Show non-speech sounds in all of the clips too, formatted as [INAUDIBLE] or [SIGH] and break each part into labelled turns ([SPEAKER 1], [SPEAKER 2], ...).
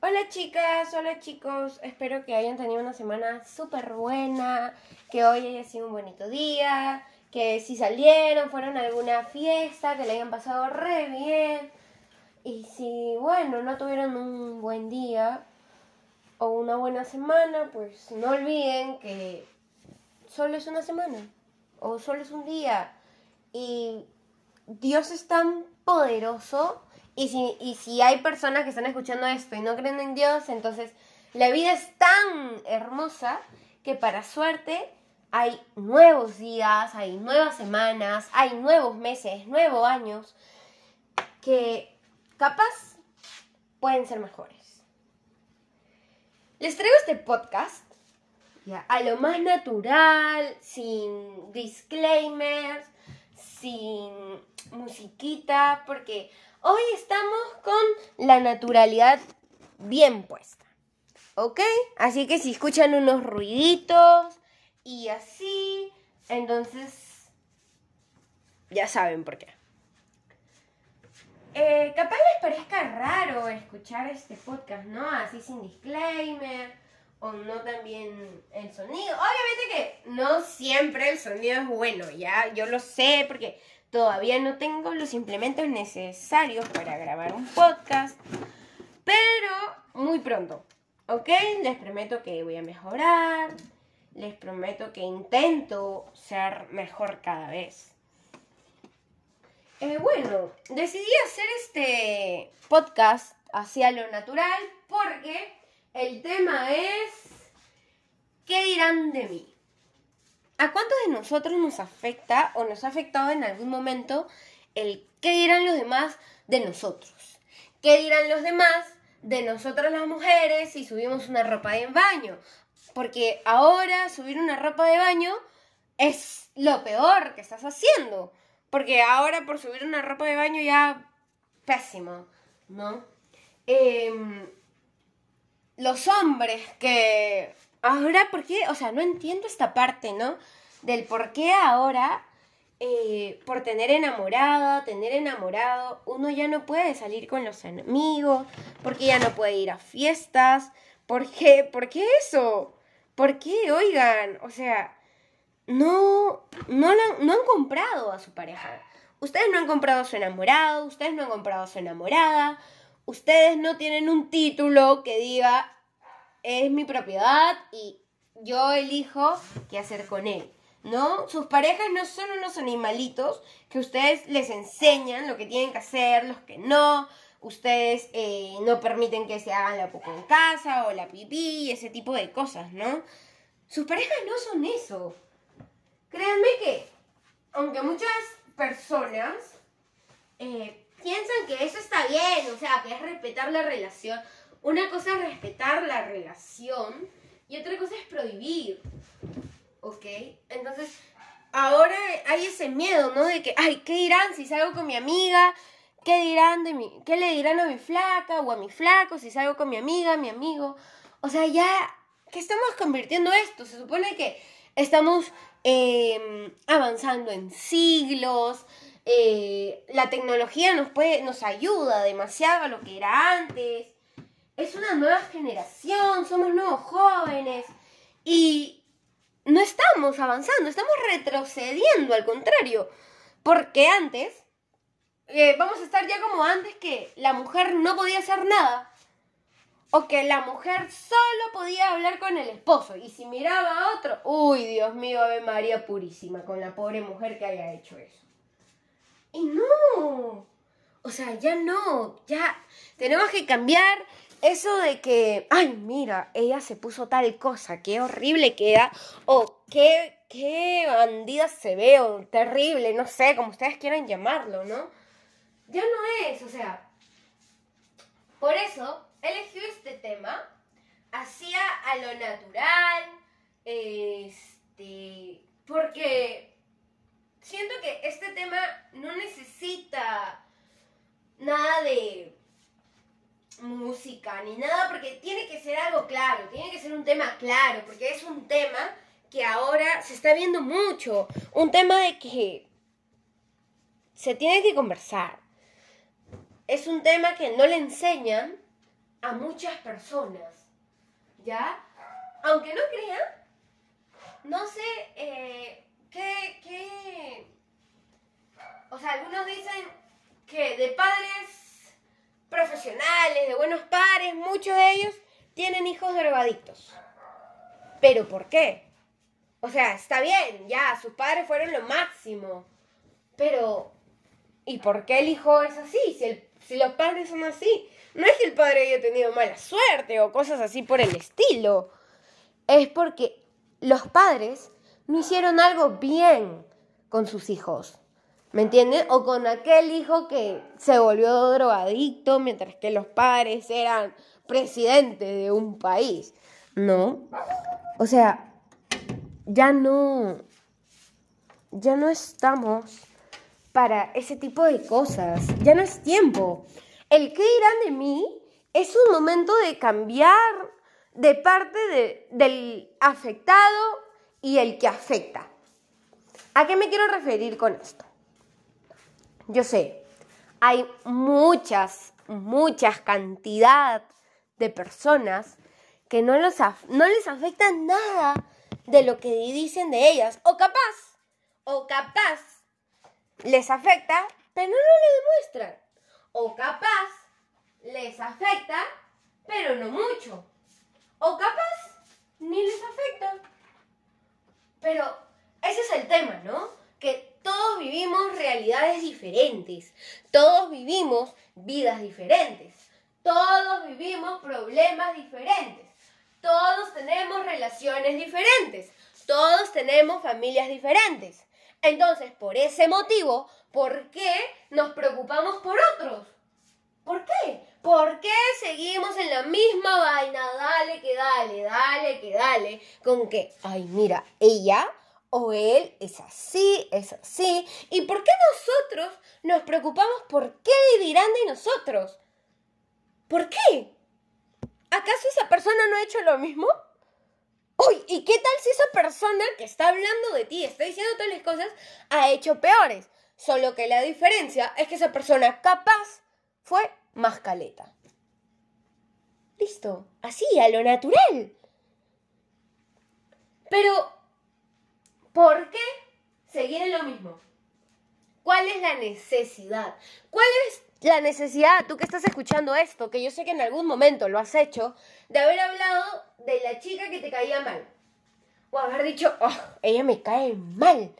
[SPEAKER 1] Hola chicas, hola chicos, espero que hayan tenido una semana súper buena, que hoy haya sido un bonito día, que si salieron, fueron a alguna fiesta, que le hayan pasado re bien. Y si, bueno, no tuvieron un buen día o una buena semana, pues no olviden que solo es una semana o solo es un día. Y Dios es tan poderoso y si, y si hay personas que están escuchando esto y no creen en Dios, entonces la vida es tan hermosa que para suerte hay nuevos días, hay nuevas semanas, hay nuevos meses, nuevos años que capaz pueden ser mejores. Les traigo este podcast a lo más natural, sin disclaimers, sin musiquita, porque hoy estamos con la naturalidad bien puesta. ¿Ok? Así que si escuchan unos ruiditos y así, entonces ya saben por qué. Eh, capaz les parezca raro escuchar este podcast, ¿no? Así sin disclaimer o no también el sonido. Obviamente que no siempre el sonido es bueno, ya yo lo sé porque todavía no tengo los implementos necesarios para grabar un podcast, pero muy pronto, ¿ok? Les prometo que voy a mejorar, les prometo que intento ser mejor cada vez. Eh, bueno, decidí hacer este podcast hacia lo natural porque el tema es ¿qué dirán de mí? ¿A cuántos de nosotros nos afecta o nos ha afectado en algún momento el qué dirán los demás de nosotros? ¿Qué dirán los demás de nosotras las mujeres si subimos una ropa de baño? Porque ahora subir una ropa de baño es lo peor que estás haciendo. Porque ahora por subir una ropa de baño ya pésimo, ¿no? Em, los hombres que... Ahora, ¿por qué? O sea, no entiendo esta parte, ¿no? Del por qué ahora, eh, por tener enamorada, tener enamorado, uno ya no puede salir con los amigos, porque ya no puede ir a fiestas. ¿Por qué? ¿Por qué eso? ¿Por qué? Oigan, o sea, no, no, no han comprado a su pareja. Ustedes no han comprado a su enamorado, ustedes no han comprado a su enamorada, ustedes no tienen un título que diga es mi propiedad y yo elijo qué hacer con él. ¿No? Sus parejas no son unos animalitos que ustedes les enseñan lo que tienen que hacer, los que no. Ustedes eh, no permiten que se hagan la poco en casa o la pipí, ese tipo de cosas, ¿no? Sus parejas no son eso. Créanme que, aunque muchas personas eh, piensan que eso está bien, o sea, que es respetar la relación, una cosa es respetar la relación y otra cosa es prohibir. ¿Ok? Entonces, ahora hay ese miedo, ¿no? De que, ay, ¿qué dirán si salgo con mi amiga? ¿Qué dirán de mí? ¿Qué le dirán a mi flaca o a mi flaco si salgo con mi amiga, mi amigo? O sea, ya, ¿qué estamos convirtiendo esto? Se supone que estamos Em, avanzando en siglos. Eh, la tecnología nos, puede, nos ayuda demasiado a lo que era antes. Es una nueva generación, somos nuevos jóvenes y no estamos avanzando, estamos retrocediendo, al contrario. Porque antes, eh, vamos a estar ya como antes que la mujer no podía hacer nada o que la mujer solo podía hablar con el esposo y si miraba a otro, uy, Dios mío, Ave María Purísima, con la pobre mujer que haya hecho eso. Y no, o sea, ya no, ya tenemos que cambiar eso de que, ay, mira, ella se puso tal cosa, qué horrible queda, o qué, qué bandida se ve, o terrible, no sé, como ustedes quieran llamarlo, ¿no? Ya no es, o sea, por eso elegido este tema hacia a lo natural, este, porque siento que este tema no necesita nada de música ni nada, porque tiene que ser algo claro, tiene que ser un tema claro, porque es un tema que ahora se está viendo mucho, un tema de que se tiene que conversar. Es un tema que no le enseñan a muchas personas. ¿Ya? Aunque no crean, no sé eh, qué, qué... O sea, algunos dicen que de padres profesionales, de buenos padres, muchos de ellos tienen hijos drogadictos. ¿Pero por qué? O sea, está bien, ya, sus padres fueron lo máximo. Pero, ¿y por qué el hijo es así? Si, si los padres son así. No es que el padre haya tenido mala suerte o cosas así por el estilo. Es porque los padres no hicieron algo bien con sus hijos. ¿Me entienden? O con aquel hijo que se volvió drogadicto mientras que los padres eran presidentes de un país. No. O sea, ya no. Ya no estamos para ese tipo de cosas. Ya no es tiempo. El que dirán de mí es un momento de cambiar de parte del afectado y el que afecta. ¿A qué me quiero referir con esto? Yo sé, hay muchas, muchas cantidad de personas que no, los no les afecta nada de lo que dicen de ellas. O capaz, o capaz, les afecta, pero no lo demuestran. O capaz, les afecta, pero no mucho. O capaz, ni les afecta. Pero ese es el tema, ¿no? Que todos vivimos realidades diferentes, todos vivimos vidas diferentes, todos vivimos problemas diferentes, todos tenemos relaciones diferentes, todos tenemos familias diferentes. Entonces, por ese motivo, ¿por qué nos preocupamos por otros? ¿Por qué? ¿Por qué seguimos en la misma vaina? Dale que dale, dale que dale. Con que, ay, mira, ella o él es así, es así. ¿Y por qué nosotros nos preocupamos por qué dirán de nosotros? ¿Por qué? ¿Acaso esa persona no ha hecho lo mismo? Uy, ¿y qué tal si esa persona que está hablando de ti, está diciendo todas las cosas, ha hecho peores? Solo que la diferencia es que esa persona capaz fue más caleta. Listo, así, a lo natural. Pero ¿Por qué seguir en lo mismo? ¿Cuál es la necesidad? ¿Cuál es la necesidad, tú que estás escuchando esto, que yo sé que en algún momento lo has hecho, de haber hablado de la chica que te caía mal? O haber dicho, oh, ella me cae mal.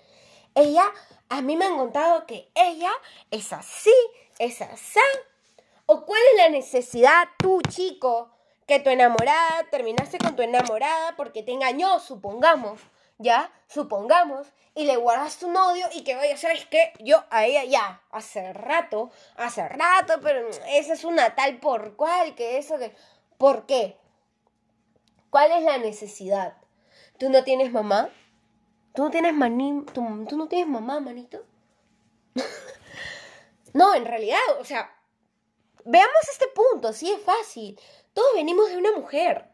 [SPEAKER 1] Ella, a mí me han contado que ella es así, es así. ¿O cuál es la necesidad, tú chico, que tu enamorada, terminaste con tu enamorada porque te engañó, supongamos? Ya, supongamos, y le guardas tu odio y que vaya, ¿sabes qué? Yo a ella ya, hace rato, hace rato, pero esa es una tal por cual, que eso que... ¿Por qué? ¿Cuál es la necesidad? ¿Tú no tienes mamá? ¿Tú no tienes maní? ¿Tú, no tienes mamá, manito? [LAUGHS] no, en realidad, o sea, veamos este punto, sí es fácil. Todos venimos de una mujer.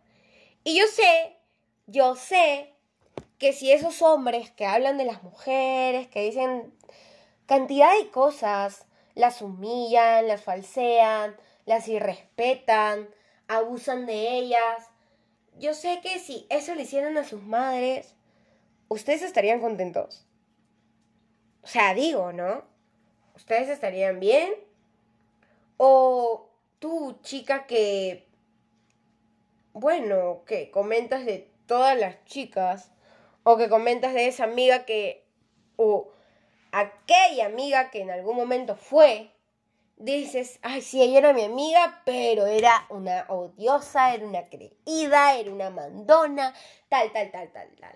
[SPEAKER 1] Y yo sé, yo sé que si esos hombres que hablan de las mujeres, que dicen cantidad de cosas, las humillan, las falsean, las irrespetan, abusan de ellas, yo sé que si eso le hicieran a sus madres, ustedes estarían contentos. O sea, digo, ¿no? ¿Ustedes estarían bien? O tú, chica, que, bueno, que comentas de todas las chicas, o que comentas de esa amiga que, o aquella amiga que en algún momento fue, dices, ay, sí, ella era mi amiga, pero era una odiosa, era una creída, era una mandona, tal, tal, tal, tal, tal.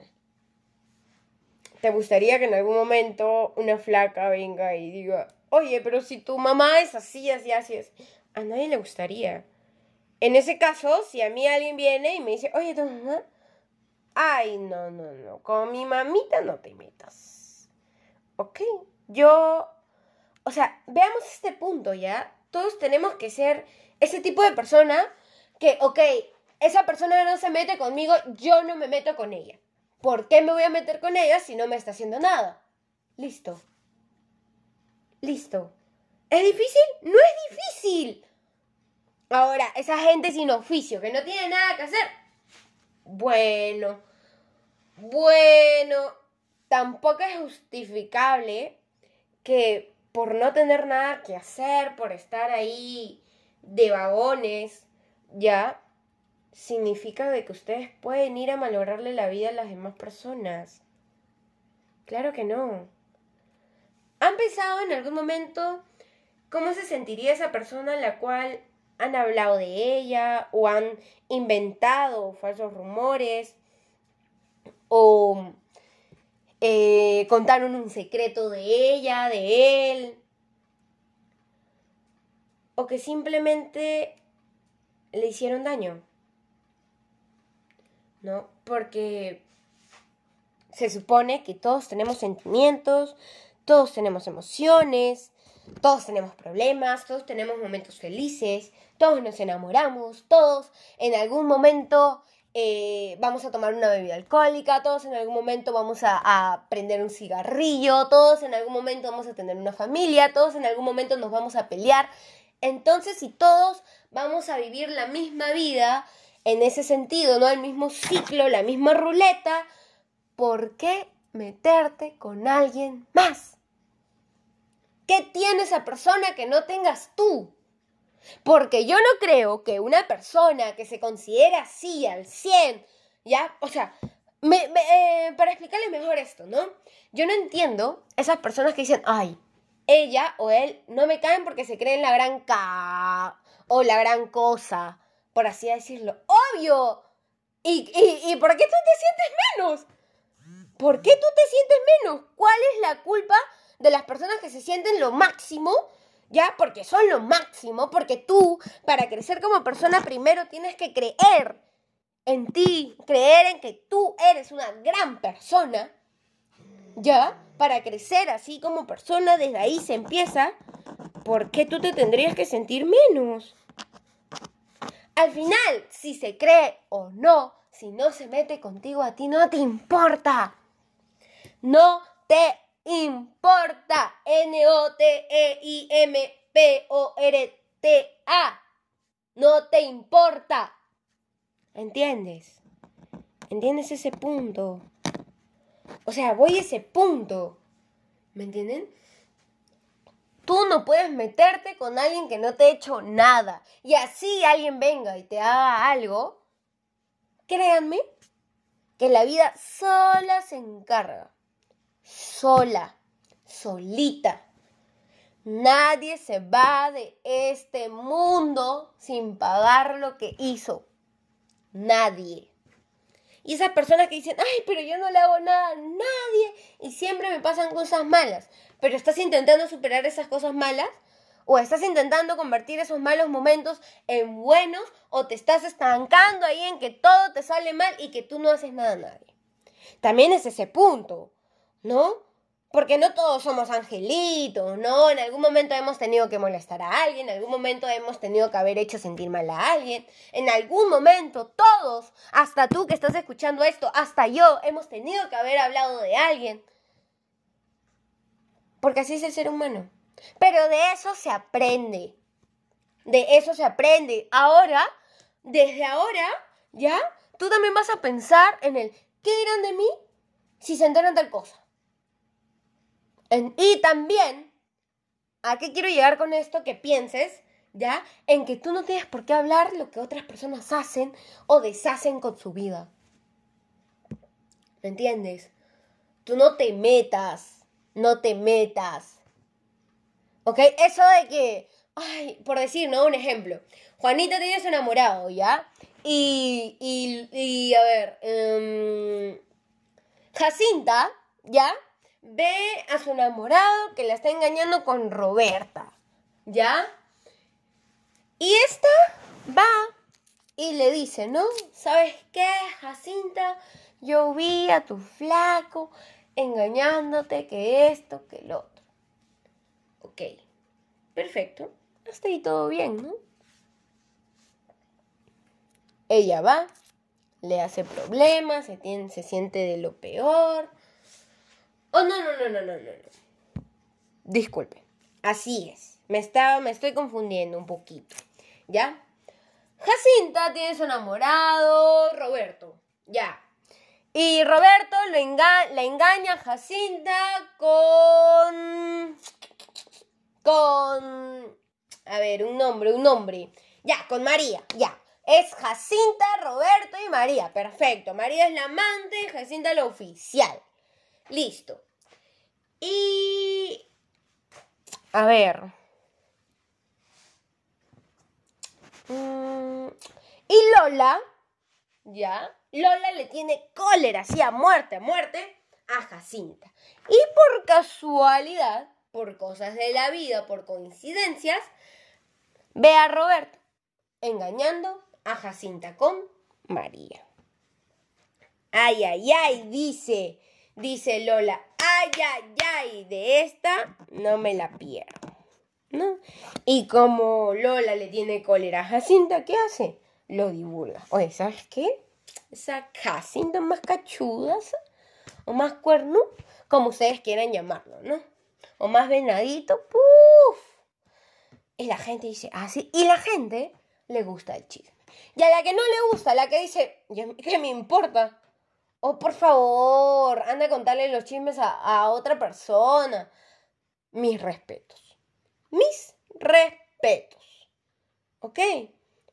[SPEAKER 1] ¿Te gustaría que en algún momento una flaca venga y diga, oye, pero si tu mamá es así, así, así, es A nadie le gustaría. En ese caso, si a mí alguien viene y me dice, oye, tu mamá Ay, no, no, no. Con mi mamita no te metas. ¿Ok? Yo... O sea, veamos este punto, ¿ya? Todos tenemos que ser ese tipo de persona que, ok, esa persona no se mete conmigo, yo no me meto con ella. ¿Por qué me voy a meter con ella si no me está haciendo nada? Listo. Listo. ¿Es difícil? No es difícil. Ahora, esa gente sin oficio, que no tiene nada que hacer. Bueno, bueno, tampoco es justificable que por no tener nada que hacer, por estar ahí de vagones, ya, significa de que ustedes pueden ir a malograrle la vida a las demás personas. Claro que no. ¿Han pensado en algún momento cómo se sentiría esa persona a la cual han hablado de ella o han inventado falsos rumores o eh, contaron un secreto de ella, de él, o que simplemente le hicieron daño. ¿No? Porque se supone que todos tenemos sentimientos, todos tenemos emociones, todos tenemos problemas, todos tenemos momentos felices, todos nos enamoramos, todos en algún momento eh, vamos a tomar una bebida alcohólica, todos en algún momento vamos a, a, prender un cigarrillo, todos en algún momento vamos a tener una familia, todos en algún momento nos vamos a pelear. Entonces, si todos vamos a vivir la misma vida, en ese sentido, ¿no? El mismo ciclo, la misma ruleta, ¿por qué meterte con alguien más? ¿Qué tiene esa persona que no tengas tú? Porque yo no creo que una persona que se considera así al 100, ¿ya? O sea, eh, para explicarle mejor esto, ¿no? Yo no entiendo esas personas que dicen, ay, ella o él no me caen porque se creen la gran ca o la gran cosa, por así decirlo. ¡Obvio! ¿Y, y, y por qué tú te sientes menos? ¿Por qué tú te sientes menos? ¿Cuál es la culpa de las personas que se sienten lo máximo, ¿ya? Porque son lo máximo, porque tú, para crecer como persona, primero tienes que creer en ti, creer en que tú eres una gran persona, ¿ya? Para crecer así como persona, desde ahí se empieza, ¿por qué tú te tendrías que sentir menos? Al final, si se cree o no, si no se mete contigo a ti, no te importa. No te importa. N-O-T-E-I-M-P-O-R-T-A. No te importa. ¿Entiendes? ¿Entiendes ese punto? O sea, voy a ese punto. ¿Me entienden? Tú no puedes meterte con alguien que no te ha hecho nada. Y así alguien venga y te haga algo. Créanme que la vida sola se encarga sola, solita. Nadie se va de este mundo sin pagar lo que hizo. Nadie. Y esas personas que dicen, ay, pero yo no le hago nada a nadie y siempre me pasan cosas malas. Pero estás intentando superar esas cosas malas o estás intentando convertir esos malos momentos en buenos o te estás estancando ahí en que todo te sale mal y que tú no haces nada a nadie. También es ese punto. ¿No? Porque no todos somos angelitos, ¿no? En algún momento hemos tenido que molestar a alguien, en algún momento hemos tenido que haber hecho sentir mal a alguien, en algún momento todos, hasta tú que estás escuchando esto, hasta yo, hemos tenido que haber hablado de alguien. Porque así es el ser humano. Pero de eso se aprende. De eso se aprende. Ahora, desde ahora, ¿ya? Tú también vas a pensar en el, ¿qué dirán de mí si se enteran tal cosa? Y también, ¿a qué quiero llegar con esto? Que pienses, ¿ya? En que tú no tienes por qué hablar lo que otras personas hacen o deshacen con su vida. ¿Me entiendes? Tú no te metas, no te metas. ¿Ok? Eso de que, ay, por decir, ¿no? Un ejemplo. Juanita tiene su enamorado, ¿ya? Y, y, y a ver, um, Jacinta, ¿ya? Ve a su enamorado que la está engañando con Roberta, ¿ya? Y esta va y le dice, ¿no? ¿Sabes qué, Jacinta? Yo vi a tu flaco engañándote que esto, que lo otro. Ok, perfecto. Hasta ahí todo bien, ¿no? Ella va, le hace problemas, se, tiene, se siente de lo peor Oh, no, no, no, no, no, no. Disculpe. Así es. Me, estaba, me estoy confundiendo un poquito. ¿Ya? Jacinta tiene su enamorado, Roberto. Ya. Y Roberto lo la engaña a Jacinta con. con. A ver, un nombre, un nombre. Ya, con María, ya. Es Jacinta, Roberto y María. Perfecto. María es la amante y Jacinta la oficial. Listo. Y... A ver. Mm, y Lola, ya, Lola le tiene cólera, así a muerte, a muerte, a Jacinta. Y por casualidad, por cosas de la vida, por coincidencias, ve a Roberto engañando a Jacinta con María. Ay, ay, ay, dice, dice Lola, ay, ay, ay, de esta no me la pierdo. ¿No? Y como Lola le tiene cólera a Jacinta, ¿qué hace? Lo divulga. Oye, ¿sabes qué? Esa Jacinta más cachuda o más cuerno, como ustedes quieran llamarlo, ¿no? O más venadito, ¡puf! Y la gente dice, ah, sí. Y la gente le gusta el chisme. Y a la que no le gusta, la que dice, ¿qué me importa? Oh, por favor, anda a contarle los chismes a, otra persona. Mis respetos. Mis respetos. ¿Ok?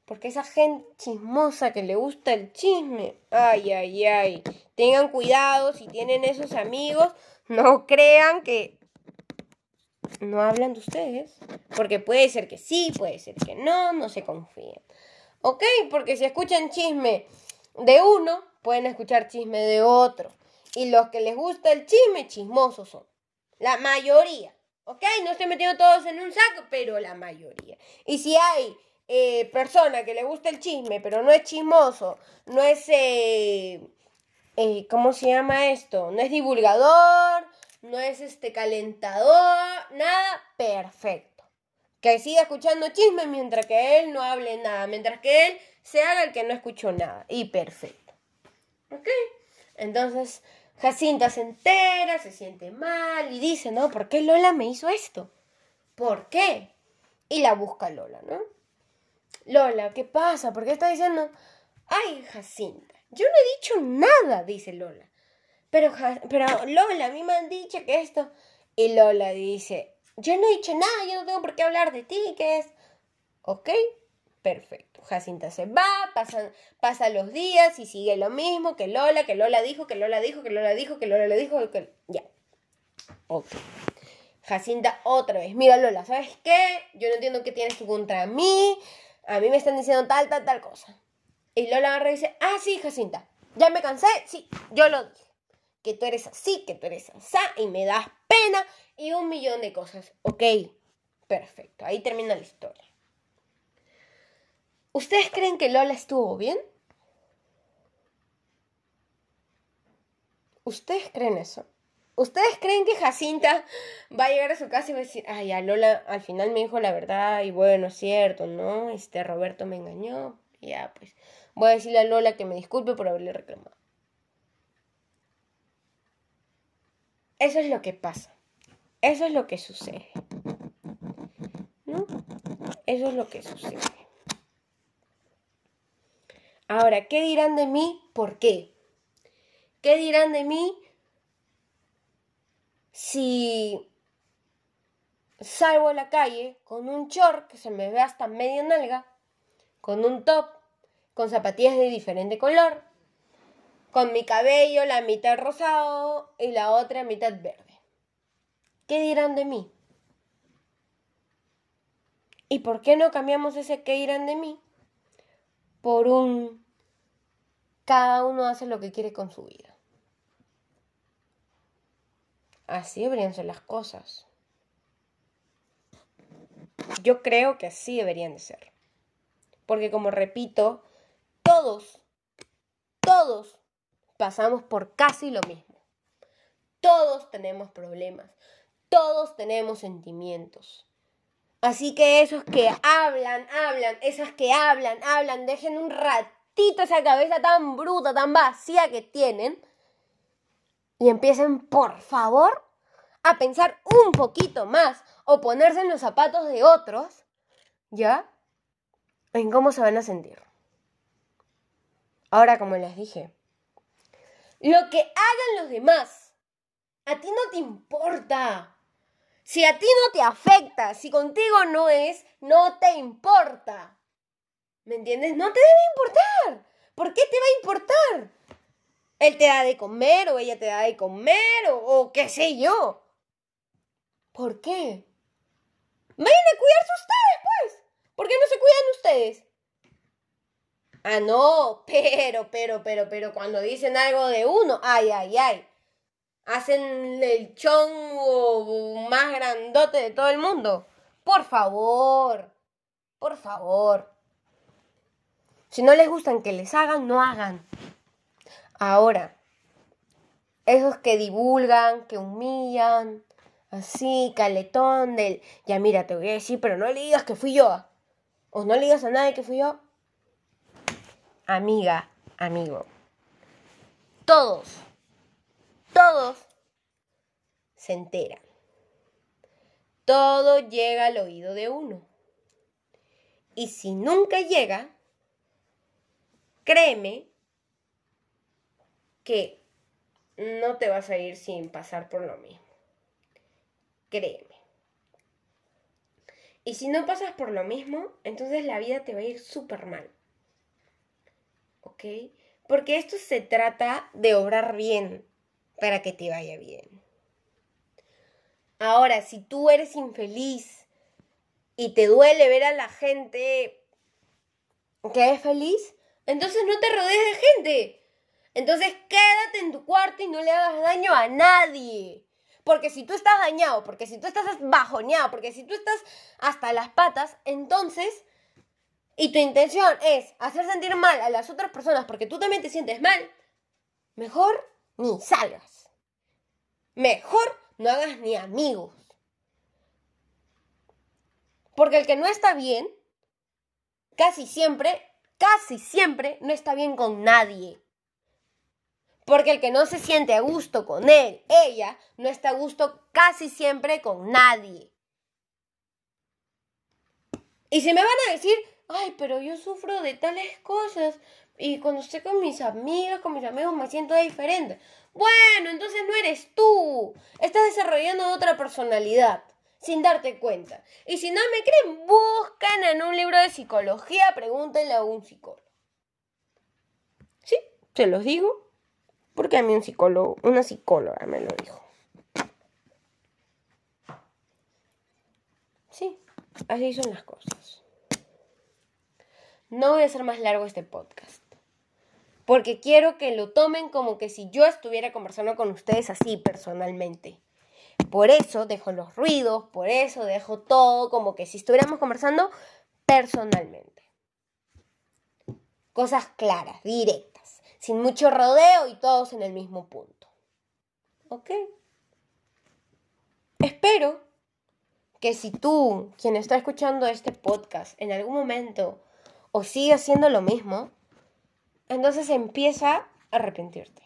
[SPEAKER 1] Porque esa gente chismosa que le gusta el chisme. Ay, ay, ay. Tengan cuidado si tienen esos amigos. No crean que no hablan de ustedes. Porque puede ser que sí, puede ser que no. No se confíen. ¿Ok? Porque si escuchan chisme de uno, pueden escuchar chisme de otro. Y los que les gusta el chisme, chismosos son. La mayoría. ¿Ok? No estoy metiendo todos en un saco, pero la mayoría. Y si hay eh, persona que le gusta el chisme, pero no es chismoso, no es... Eh, eh, ¿Cómo se llama esto? No es divulgador, no es este calentador, nada, perfecto que siga escuchando chismes mientras que él no hable nada, mientras que él se haga el que no escuchó nada. Y perfecto. ¿Ok? Entonces, Jacinta se entera, se siente mal y dice, ¿no? ¿Por qué Lola me hizo esto? ¿Por qué? Y la busca Lola, ¿no? Lola, ¿qué pasa? ¿Por qué está diciendo? Ay, Jacinta, yo no he dicho nada, dice Lola. Pero, pero Lola, a mí me han dicho que esto... Y Lola dice, yo no he dicho nada, yo no tengo por qué hablar de ti, ¿qué es? ¿Ok? Perfecto. Jacinta se va, pasan, pasan los días y sigue lo mismo que Lola, que Lola dijo, que Lola dijo, que Lola dijo, que Lola le dijo, que... Ya. Ok. Jacinta otra vez. Mira Lola, ¿sabes qué? Yo no entiendo qué tienes tú contra mí. A mí me están diciendo tal, tal, tal cosa. Y Lola agarra y dice, ah, sí, Jacinta. Ya me cansé. Sí, yo lo dije. Que tú eres así, que tú eres así y me das pena y un millón de cosas. Ok, perfecto, ahí termina la historia. ¿Ustedes creen que Lola estuvo bien? ¿Ustedes creen eso? ¿Ustedes creen que Jacinta va a llegar a su casa y va a decir, ay, a Lola al final me dijo la verdad y bueno, es cierto, ¿no? Este Roberto me engañó. ya, pues voy a decirle a Lola que me disculpe por haberle reclamado. Eso es lo que pasa. Eso es lo que sucede. ¿No? Eso es lo que sucede. Ahora, ¿qué dirán de mí? ¿Por qué? ¿Qué dirán de mí si salgo a la calle con un short que se me ve hasta media nalga, con un top, con zapatillas de diferente color, con mi cabello la mitad rosado y la otra mitad verde? ¿Qué dirán de mí? ¿Y por qué no cambiamos ese qué dirán de mí por un cada uno hace lo que quiere con su vida? Así deberían ser las cosas. Yo creo que así deberían de ser. Porque como repito, todos, todos pasamos por casi lo mismo. Todos tenemos problemas. Todos tenemos sentimientos. Así que esos que hablan, hablan, esas que hablan, hablan, dejen un ratito esa cabeza tan bruta, tan vacía que tienen y empiecen, por favor, a pensar un poquito más o ponerse en los zapatos de otros, ¿ya? en cómo se van a sentir. Ahora, como les dije, lo que hagan los demás, a ti no te importa. Si a ti no te afecta, si contigo no es, no te importa. ¿Me entiendes? No te debe importar. ¿Por qué te va a importar? Él te da de comer o ella te da de comer o, qué sé yo. ¿Por qué? Vayan a cuidarse ustedes, pues. ¿Por qué no se cuidan ustedes? Ah, no, [LAUGHS] pero, pero, pero, pero cuando dicen algo de uno, ay, ay, ay. Hacen el chongo más grandote de todo el mundo. Por favor, por favor. Si no les gustan que les hagan, no hagan. Ahora, esos que divulgan, que humillan, así, caletón del, ya mira, te voy a decir, pero no le digas que fui yo. O no le digas a nadie que fui yo. Amiga, amigo. Todos, todos se enteran. Todo llega al oído de uno. Y si nunca llega, créeme que no te vas a ir sin pasar por lo mismo. Créeme. Y si no pasas por lo mismo, entonces la vida te va a ir súper mal. ¿Ok? Porque esto se trata de obrar bien para que te vaya bien. Ahora, si tú eres infeliz y te duele ver a la gente que es feliz, entonces no te rodees de gente. Entonces quédate en tu cuarto y no le hagas daño a nadie. Porque si tú estás dañado, porque si tú estás bajoneado, porque si tú estás hasta las patas, entonces, y tu intención es hacer sentir mal a las otras personas porque tú también te sientes mal, mejor ni salgas. Mejor no hagas ni amigos. Porque el que no está bien, casi siempre, casi siempre no está bien con nadie. Porque el que no se siente a gusto con él, ella, no está a gusto casi siempre con nadie. Y si me van a decir, ay, pero yo sufro de tales cosas y cuando estoy con mis amigas, con mis amigos, me siento diferente. Bueno, entonces no eres tú. Estás desarrollando otra personalidad sin darte cuenta. Y si no me creen, buscan en un libro de psicología, pregúntenle a un psicólogo. Sí, se los digo. Porque a mí un psicólogo, una psicóloga me lo dijo. Sí, así son las cosas. No voy a hacer más largo este podcast. Porque quiero que lo tomen como que si yo estuviera conversando con ustedes así personalmente. Por eso dejo los ruidos, por eso dejo todo como que si estuviéramos conversando personalmente. Cosas claras, directas sin mucho rodeo y todos en el mismo punto. ¿Ok? Espero que si tú, quien está escuchando este podcast, en algún momento o sigue haciendo lo mismo, entonces empieza a arrepentirte.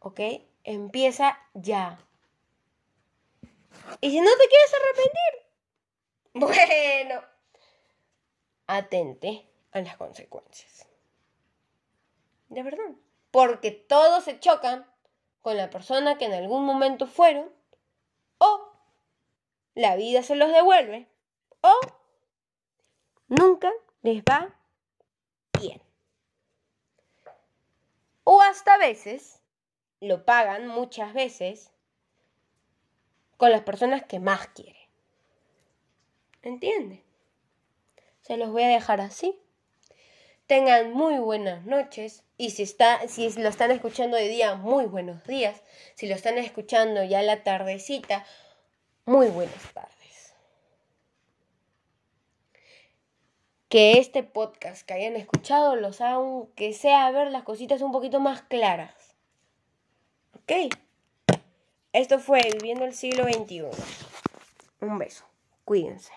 [SPEAKER 1] ¿Ok? Empieza ya. Y si no te quieres arrepentir, [LAUGHS] bueno, atente a las consecuencias. De verdad. Porque todos se chocan con la persona que en algún momento fueron o la vida se los devuelve o nunca les va bien. O hasta veces lo pagan muchas veces con las personas que más quieren. ¿Entiende? Se los voy a dejar así. Tengan muy buenas noches y si, está, si lo están escuchando de día, muy buenos días. Si lo están escuchando ya la tardecita, muy buenas tardes. Que este podcast que hayan escuchado los haga que sea ver las cositas un poquito más claras. ¿Ok? Esto fue Viviendo el siglo XXI. Un beso. Cuídense.